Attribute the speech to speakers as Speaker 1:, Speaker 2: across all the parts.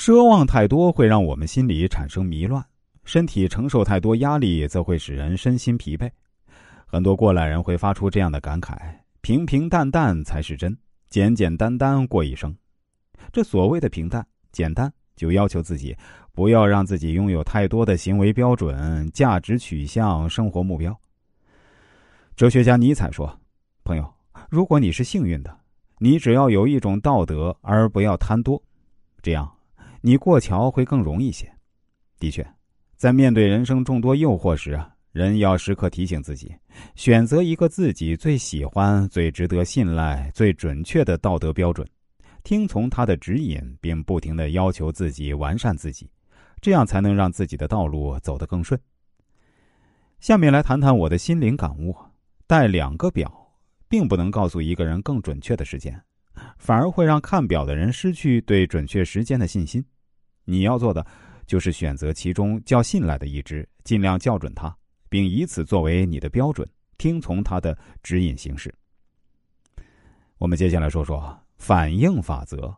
Speaker 1: 奢望太多会让我们心里产生迷乱，身体承受太多压力则会使人身心疲惫。很多过来人会发出这样的感慨：平平淡淡才是真，简简单单过一生。这所谓的平淡简单，就要求自己不要让自己拥有太多的行为标准、价值取向、生活目标。哲学家尼采说：“朋友，如果你是幸运的，你只要有一种道德，而不要贪多，这样你过桥会更容易些。”的确，在面对人生众多诱惑时啊。人要时刻提醒自己，选择一个自己最喜欢、最值得信赖、最准确的道德标准，听从他的指引，并不停的要求自己完善自己，这样才能让自己的道路走得更顺。下面来谈谈我的心灵感悟：带两个表，并不能告诉一个人更准确的时间，反而会让看表的人失去对准确时间的信心。你要做的，就是选择其中较信赖的一只，尽量校准它。并以此作为你的标准，听从它的指引行事。我们接下来说说反应法则，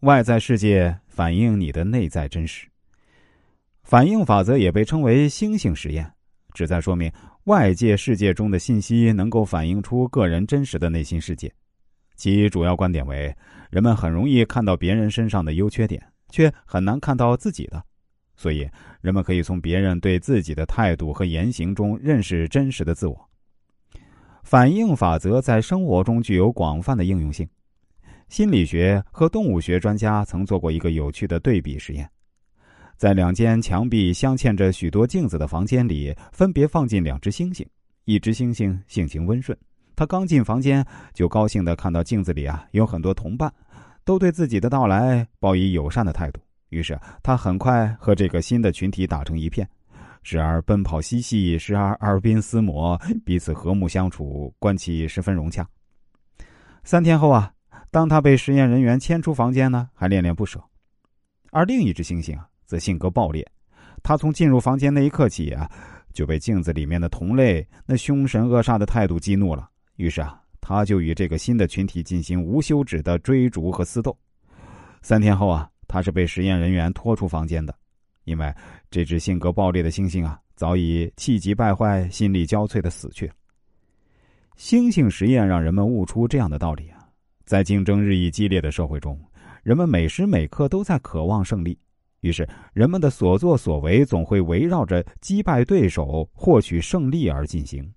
Speaker 1: 外在世界反映你的内在真实。反应法则也被称为星星实验，旨在说明外界世界中的信息能够反映出个人真实的内心世界。其主要观点为：人们很容易看到别人身上的优缺点，却很难看到自己的。所以，人们可以从别人对自己的态度和言行中认识真实的自我。反应法则在生活中具有广泛的应用性。心理学和动物学专家曾做过一个有趣的对比实验：在两间墙壁镶嵌着许多镜子的房间里，分别放进两只猩猩。一只猩猩性情温顺，他刚进房间就高兴的看到镜子里啊有很多同伴，都对自己的到来抱以友善的态度。于是他很快和这个新的群体打成一片，时而奔跑嬉戏，时而耳鬓厮磨，彼此和睦相处，关系十分融洽。三天后啊，当他被实验人员牵出房间呢，还恋恋不舍。而另一只猩猩啊，则性格暴烈，他从进入房间那一刻起啊，就被镜子里面的同类那凶神恶煞的态度激怒了。于是啊，他就与这个新的群体进行无休止的追逐和厮斗。三天后啊。他是被实验人员拖出房间的，因为这只性格暴烈的猩猩啊，早已气急败坏、心力交瘁的死去。猩猩实验让人们悟出这样的道理啊，在竞争日益激烈的社会中，人们每时每刻都在渴望胜利，于是人们的所作所为总会围绕着击败对手、获取胜利而进行。